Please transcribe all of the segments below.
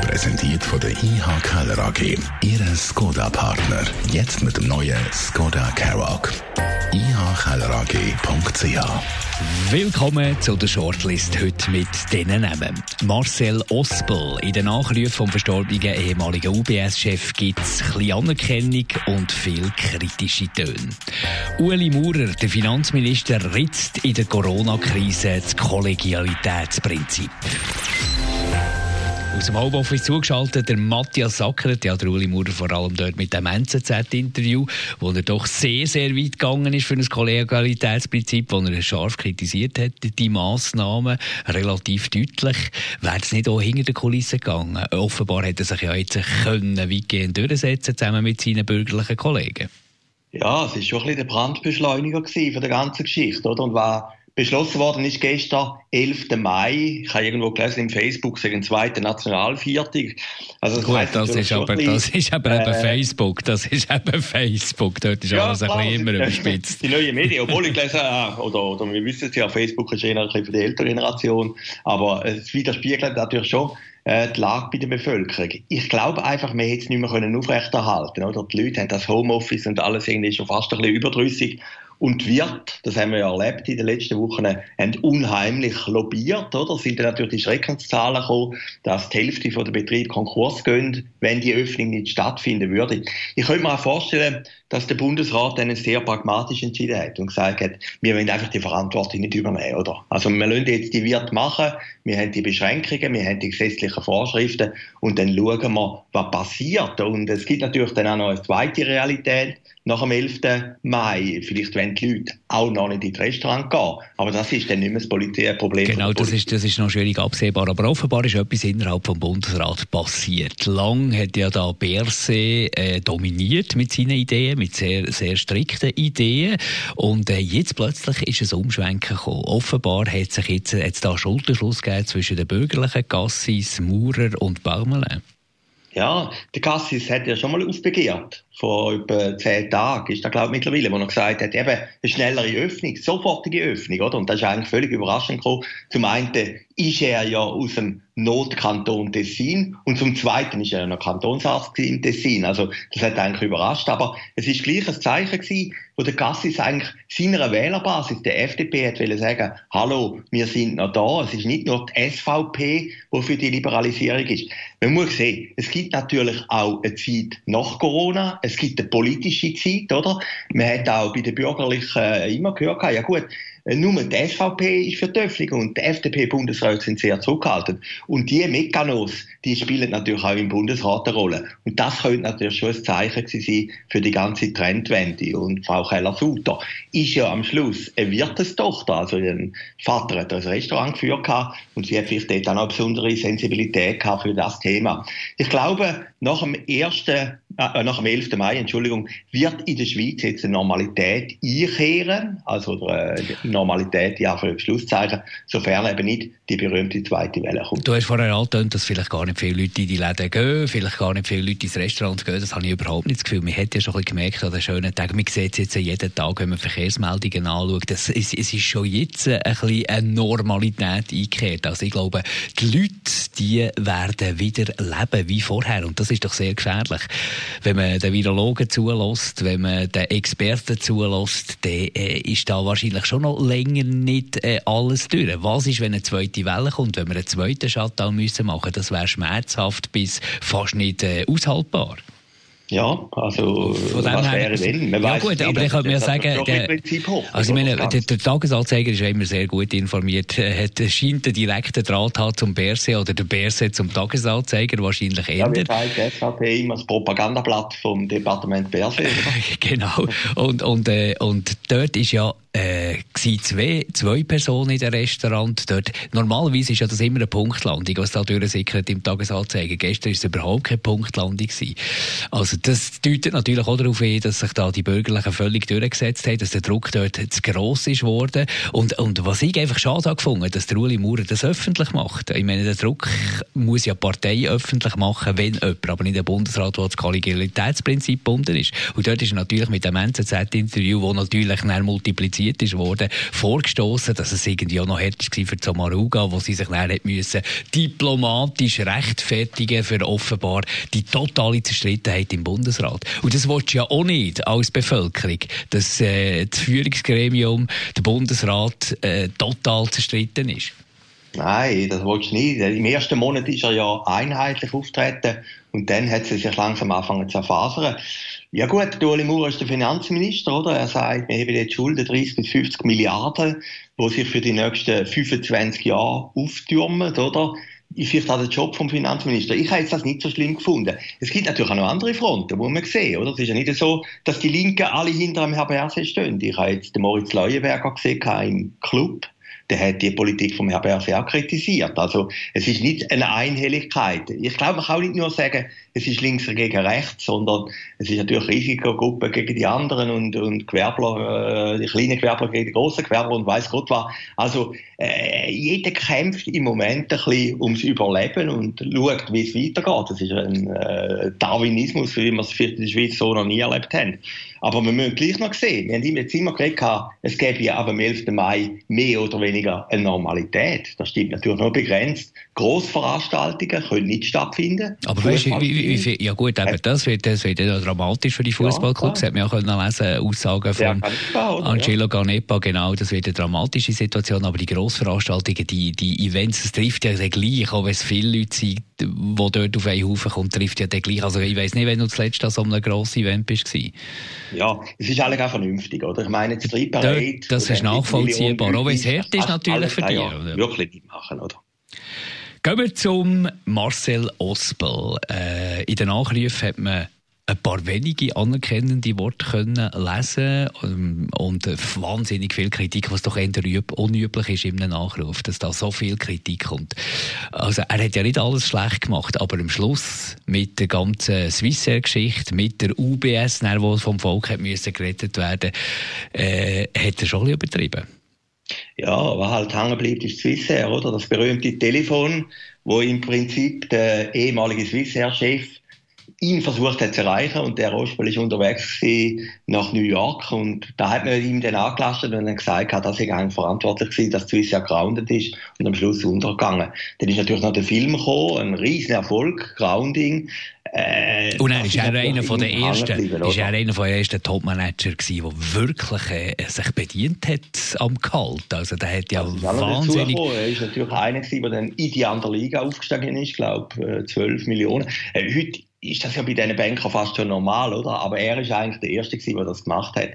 Präsentiert von der IH Keller AG. Ihre Skoda-Partner. Jetzt mit dem neuen Skoda Karoq. ihkellerag.ch Willkommen zu der Shortlist heute mit diesen Namen. Marcel Ospel. In den Nachrufen vom verstorbenen ehemaligen UBS-Chef gibt es Anerkennung und viel kritische Töne. Ueli Maurer, der Finanzminister, ritzt in der Corona-Krise das Kollegialitätsprinzip. Aus dem Homeoffice zugeschaltet der Matthias Sackert, ja, der Uli Maurer vor allem dort mit dem NZZ-Interview, wo er doch sehr, sehr weit gegangen ist für ein Kollegialitätsprinzip, wo er scharf kritisiert hat, die Massnahmen, relativ deutlich. Wäre es nicht auch hinter den Kulissen gegangen? Offenbar hätte er sich ja jetzt können weitgehend durchsetzen zusammen mit seinen bürgerlichen Kollegen. Ja, es war schon ein bisschen der Brandbeschleuniger von der ganzen Geschichte, oder? Und war Beschlossen worden ist gestern, 11. Mai. Ich habe irgendwo gelesen im Facebook, ist zweite Nationalviertag. Also das, Gut, das, ist aber, das ist aber äh, eben Facebook. Das ist eben Facebook. Dort ist ja, alles klar, ein bisschen immer überspitzt. Die neuen Medien, obwohl ich gelesen habe, oder, oder wir wissen es ja, Facebook ist eher ein bisschen für die ältere Generation. Aber es widerspiegelt natürlich schon äh, die Lage bei der Bevölkerung. Ich glaube einfach, wir hätten es nicht mehr aufrechterhalten können. Oder? Die Leute haben das Homeoffice und alles irgendwie schon fast ein bisschen überdrüssig und wird, das haben wir ja erlebt in den letzten Wochen, haben unheimlich lobbyiert, oder? Sind dann natürlich die Schreckenszahlen gekommen, dass die Hälfte der Betriebe Konkurs gehen, wenn die Öffnung nicht stattfinden würde. Ich könnte mir auch vorstellen, dass der Bundesrat dann sehr pragmatisch entschieden hat und gesagt hat, wir wollen einfach die Verantwortung nicht übernehmen, oder? Also wir lassen jetzt die Wirt machen, wir haben die Beschränkungen, wir haben die gesetzlichen Vorschriften und dann schauen wir, was passiert. Und es gibt natürlich dann auch noch eine zweite Realität, nach dem 11. Mai. Vielleicht wenn die Leute auch noch nicht in die Restaurant gehen. Aber das ist dann nicht mehr das Problem. Genau, das ist, das ist noch schwierig absehbar. Aber offenbar ist etwas innerhalb vom Bundesrat passiert. Lang hat ja da Berse äh, dominiert mit seinen Ideen, mit sehr, sehr strikten Ideen. Und äh, jetzt plötzlich ist ein Umschwenken gekommen. Offenbar hat sich jetzt, jetzt da Schulterschluss gegeben zwischen den bürgerlichen Gassis, Maurer und Baumelen. Ja, der Cassis hat ja schon mal aufbegehrt. Vor etwa zehn Tagen ist da, glaube ich, mittlerweile, wo er gesagt hat, eben eine schnellere Öffnung, sofortige Öffnung, oder? Und das ist eigentlich völlig überraschend gekommen. Zum einen ist er ja aus dem Notkanton Tessin und zum Zweiten ist er noch Kantonsarzt im Tessin. Also das hat eigentlich überrascht. Aber es ist gleich ein Zeichen gewesen, wo der Gassis eigentlich seiner Wählerbasis, der FDP, hat wollen sagen, hallo, wir sind noch da. Es ist nicht nur die SVP, die für die Liberalisierung ist. Man muss sehen, es gibt natürlich auch eine Zeit nach Corona. Es gibt eine politische Zeit, oder? Man hat auch bei den Bürgerlichen immer gehört, ja gut, äh, nur die SVP ist für die Öffnung und die FDP-Bundesräte sind sehr zurückhaltend. Und die Mechanos, die spielen natürlich auch im Bundesrat eine Rolle. Und das könnte natürlich schon ein Zeichen sein für die ganze Trendwende. Und Frau Keller-Sutter ist ja am Schluss eine Wirtestochter. Also ihr Vater hat ein Restaurant geführt und sie hat vielleicht dort auch eine besondere Sensibilität für das Thema. Ich glaube, nach dem ersten, äh, nach dem 11. Mai, Entschuldigung, wird in der Schweiz jetzt eine Normalität einkehren, also äh, Normalität, ja, für Schlusszeichen, sofern eben nicht die berühmte zweite Welle kommt. Du hast vorher angetönt, dass vielleicht gar nicht viele Leute in die Läden gehen, vielleicht gar nicht viele Leute ins Restaurant gehen, das habe ich überhaupt nicht das Gefühl. Man hat ja schon ein bisschen gemerkt an den schönen Tagen, man sieht es jetzt jeden Tag, wenn man Verkehrsmeldungen anschaut, das, es, es ist schon jetzt ein bisschen eine Normalität eingekehrt. Also ich glaube, die Leute, die werden wieder leben wie vorher und das ist doch sehr gefährlich. Wenn man den Virologen zulässt, wenn man den Experten zulässt, dann äh, ist da wahrscheinlich schon noch länger nicht äh, alles durch. Was ist, wenn eine zweite Welle kommt, wenn wir einen zweiten Shutdown müssen machen? Das wäre schmerzhaft bis fast nicht äh, aushaltbar. Ja, also Von was wäre denn? Man ja gut, aber ich könnte mir sagen, der, also ich meine, der, der Tagesanzeiger ist ja immer sehr gut informiert. Er hat, scheint einen direkten Draht haben zum Berse oder der Berse zum Tagesanzeiger wahrscheinlich eher. Ja, wir zeigen SAP immer das Propagandablatt vom Departement Berse. genau. Und, und, äh, und dort ist ja äh, zwei, zwei Personen in dem Restaurant. Dort, normalerweise ist ja das immer eine Punktlandung, was da durchsickert im Tagesanzeiger. Gestern war es überhaupt keine Punktlandung. Gewesen. Also das deutet natürlich auch darauf hin, dass sich da die Bürgerlichen völlig durchgesetzt haben, dass der Druck dort zu gross ist worden. Und, und was ich einfach schade gefunden, dass der Uli Maurer das öffentlich macht. Ich meine, der Druck muss ja Partei öffentlich machen, wenn jemand, aber nicht der Bundesrat, der das Kollegialitätsprinzip gebunden ist. Und dort ist natürlich mit dem NZZ-Interview, das natürlich dann multipliziert ist worden, vorgestoßen, dass es irgendwie auch noch härter war für Samaruga, wo sie sich dann müssen diplomatisch rechtfertigen für offenbar die totale Zerstrittenheit im Bundesrat. Und das willst du ja auch nicht als Bevölkerung, dass äh, das Führungsgremium, der Bundesrat, äh, total zerstritten ist. Nein, das willst du nicht. Im ersten Monat ist er ja einheitlich auftreten und dann hat sie sich langsam angefangen zu erfasern. Ja gut, der Ueli Maurer ist der Finanzminister, oder? Er sagt, wir haben jetzt Schulden 30 bis 50 Milliarden, die sich für die nächsten 25 Jahre auftürmen, oder? Ich vielleicht auch den Job vom Finanzminister. Ich habe das nicht so schlimm gefunden. Es gibt natürlich auch noch andere Fronten, wo man sehen, oder? Es ist ja nicht so, dass die Linken alle hinter dem Herrn Berset stehen. Ich habe jetzt den Moritz Leuenberger gesehen im Club der hat die Politik vom Herrn Berset auch kritisiert. Also es ist nicht eine Einhelligkeit. Ich glaube, man kann auch nicht nur sagen, es ist links gegen rechts, sondern es ist natürlich Risikogruppe gegen die anderen und, und Gewerbler, äh, die kleinen Gewerbler gegen die großen Gewerbler und weiß Gott was. Also äh, jeder kämpft im Moment ein bisschen ums Überleben und schaut, wie es weitergeht. Das ist ein äh, Darwinismus, wie wir es in der Schweiz so noch nie erlebt haben. Aber wir müssen gleich noch sehen, wir haben jetzt immer gesagt, es gäbe ja ab dem 11. Mai mehr oder weniger eine Normalität. Das stimmt natürlich nur begrenzt. Grossveranstaltungen können nicht stattfinden. Aber weißt du, wie, wie, wie, ja gut, aber das wird, das wird ja dramatisch für die Fußballclubs. Ja, hat man ja können lesen, Aussagen von ja, Angelo Ganepa, genau, das wird eine dramatische Situation. Aber die Grossveranstaltungen, die, die Events, das trifft ja gleich, auch wenn es viele Leute sind, die dort auf einen Haufen kommen, trifft ja gleich. Also ich weiß nicht, wenn du zuletzt an so einem grossen Event bist. Ja, es ist eigentlich auch vernünftig, oder? Ich meine, jetzt Street Parade... Das ist nachvollziehbar, auch wenn es hart ist natürlich für dich. Wirklich nicht machen, oder? Gehen wir zum Marcel Ospel. Äh, in den Nachrufen hat man ein paar wenige anerkennende Worte können lesen ähm, und wahnsinnig viel Kritik, was doch eher unüblich ist in einem Nachruf, dass da so viel Kritik kommt. Also er hat ja nicht alles schlecht gemacht, aber am Schluss mit der ganzen Swissair-Geschichte, mit der UBS, die vom Volk hat müssen gerettet werden, äh, hat er schon übertrieben. Ja, was halt hängen bleibt, ist Swissair, oder? Das berühmte Telefon, wo im Prinzip der ehemalige Swissair-Chef ihn versucht hat zu erreichen und der Rospel ist unterwegs nach New York und da hat man ihm dann angelastet und dann gesagt, dass er eigentlich verantwortlich war, dass Swiss ja grounded ist und am Schluss untergegangen. Dann ist natürlich noch der Film gekommen, ein riesen Erfolg, Grounding. Äh, und er ist er einer von den ersten, ist er einer von den ersten Topmanager gewesen, der wirklich äh, sich bedient hat am Kalt. Also der hat ja also wahnsinnig... Er ist natürlich einer gewesen, der dann in die andere Liga aufgestiegen ist, glaube 12 äh, Millionen. Äh, heute ist das ja bei diesen Bankern fast schon normal, oder? Aber er ist eigentlich der Erste gewesen, der das gemacht hat.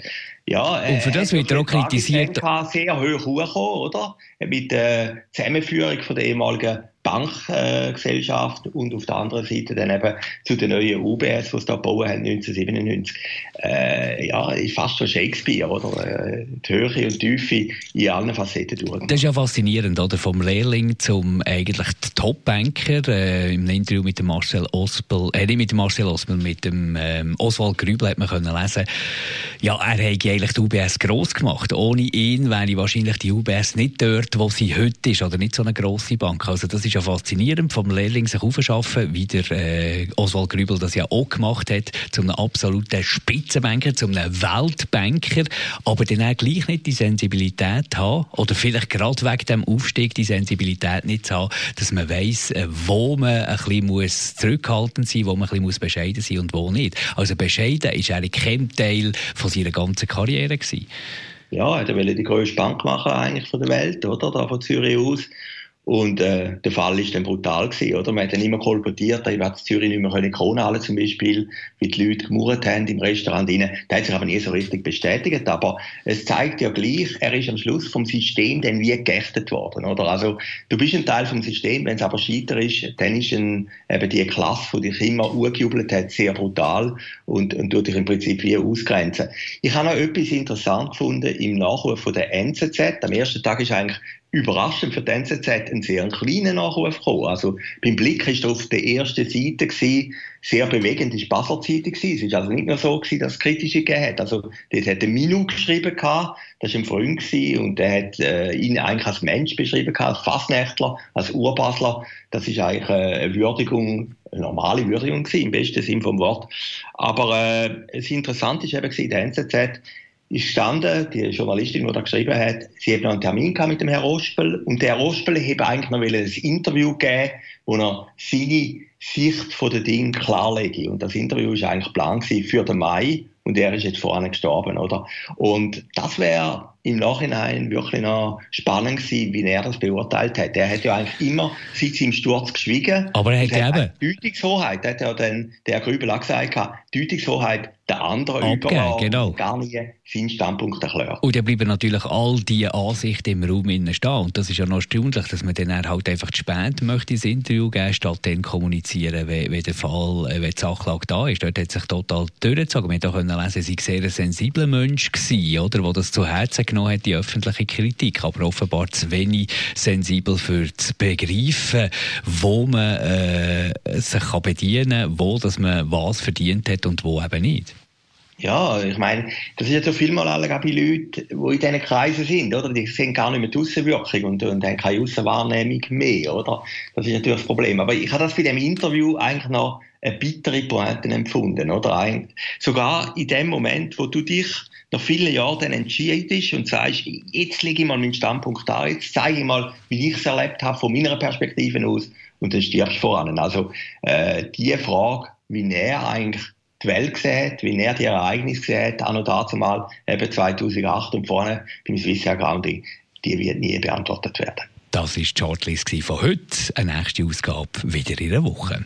Ja, und für das wird er auch kritisiert. sehr hoch hochgekommen, oder? Mit der Zusammenführung von der ehemaligen Bankgesellschaft äh, und auf der anderen Seite dann eben zu den neuen UBS, die sie da gebaut haben, 1997. Äh, ja, ist fast schon Shakespeare, oder? Äh, die Höhe und die Tiefe in allen Facetten durch. Das ist ja faszinierend, oder? Vom Lehrling zum eigentlich Top-Banker, äh, im Interview mit dem Marcel Ospel, äh, nicht mit dem Marcel Ospel, mit dem ähm, Oswald Grübel hat man können lesen, ja, er hat eigentlich die UBS gross gemacht. Ohne ihn wäre wahrscheinlich die UBS nicht dort, wo sie heute ist, oder nicht so eine grosse Bank. Also das ist ja faszinierend, vom Lehrling sich aufzuschaffen, wie der äh, Oswald Grübel das ja auch gemacht hat, zu einem absoluten Spitzenbanker, zu einem Weltbanker, aber dann auch gleich nicht die Sensibilität haben, oder vielleicht gerade wegen dem Aufstieg die Sensibilität nicht zu haben, dass man weiss, äh, wo man ein bisschen zurückhaltend sein muss, wo man ein bisschen muss bescheiden sein und wo nicht. Also bescheiden ist eigentlich kein Teil von seiner ganzen Karriere gewesen. Ja, er wollte die grösste Bank machen eigentlich von der Welt, oder? Da von Zürich aus. Und äh, der Fall ist dann brutal gewesen, oder? Man hat dann immer kolportiert, ich werde Zürich nicht mehr können Kronhalle zum Beispiel, wie die Leute gemurrt haben im Restaurant rein. Das hat sich aber nie so richtig bestätigt. Aber es zeigt ja gleich, er ist am Schluss vom System dann wie geächtet worden, oder? Also, du bist ein Teil vom System, wenn es aber scheiter ist, dann ist ein, eben die Klasse, die dich immer urgejubelt hat, sehr brutal und, und tut dich im Prinzip wie ausgrenzen. Ich habe noch etwas interessant gefunden im Nachruf von der NZZ. Am ersten Tag ist eigentlich überraschend für die NZZ einen sehr kleinen Nachruf gekommen. Also beim Blick ist auf der ersten Seite gewesen, sehr bewegend ist Basler Zeitung gewesen. Es ist also nicht nur so gewesen, dass es kritische gegeben hat. Also dort hat der Minu geschrieben gehabt, das war ein Freund gewesen, und der hat äh, ihn eigentlich als Mensch beschrieben gehabt, als Fassnächtler, als Urbasler. Das ist eigentlich eine Würdigung, eine normale Würdigung gewesen, im besten Sinn vom Wort. Aber äh, das Interessante ist eben gewesen, der NZZ ist gestanden, die Journalistin, die da geschrieben hat, sie hat noch einen Termin gehabt mit dem Herrn Rospel und der Herr Rospel hat eigentlich noch ein Interview geben, wo er seine Sicht von den Dingen klarlege. Und das Interview ist eigentlich geplant für den Mai und er ist jetzt vorne gestorben, oder? Und das wäre im Nachhinein wirklich noch spannend gewesen, wie er das beurteilt hat. Er hat ja eigentlich immer seit seinem Sturz geschwiegen. Aber er hat eben... Deutungshoheit, hat ja dann der Grübel auch gesagt, Deutungshoheit der andere Abgeben, genau. gar nie seinen Standpunkt erklärt. Und da bleiben natürlich all diese Ansichten im Raum innen stehen. Und das ist ja noch erstaunlich, dass man dann halt einfach zu spät möchte ins Interview geben, statt dann kommunizieren, wenn, wenn der Fall, äh, wenn die Sachlage da ist. Dort hat sich total durchgezogen. Wir konnten lesen, sie sehr ein sensibler Mensch gewesen, oder, der das zu Herzen genommen hat, die öffentliche Kritik, aber offenbar zu wenig sensibel für zu begreifen, wo man äh, sich kann bedienen kann, wo dass man was verdient hat und wo eben nicht. Ja, ich meine, das ist ja so vielmal alle bei Leuten, die in diesen Kreisen sind, oder? Die sehen gar nicht mehr die Aussenwirkung und, und haben keine Aussenwahrnehmung mehr, oder? Das ist natürlich das Problem. Aber ich habe das bei dem Interview eigentlich noch eine bittere Pointe empfunden, oder? Sogar in dem Moment, wo du dich nach vielen Jahren dann entschiedest und sagst, jetzt lege ich mal meinen Standpunkt da, jetzt zeige ich mal, wie ich es erlebt habe, von meiner Perspektive aus, und dann stirbst du voran. Also, äh, die Frage, wie er eigentlich die Welt hat, wie er die Ereignisse hat, auch noch dazu mal eben 2008 und vorne beim Swiss Air Grounding, die wird nie beantwortet werden. Das war die Shortlist von heute. Eine nächste Ausgabe wieder in einer Woche.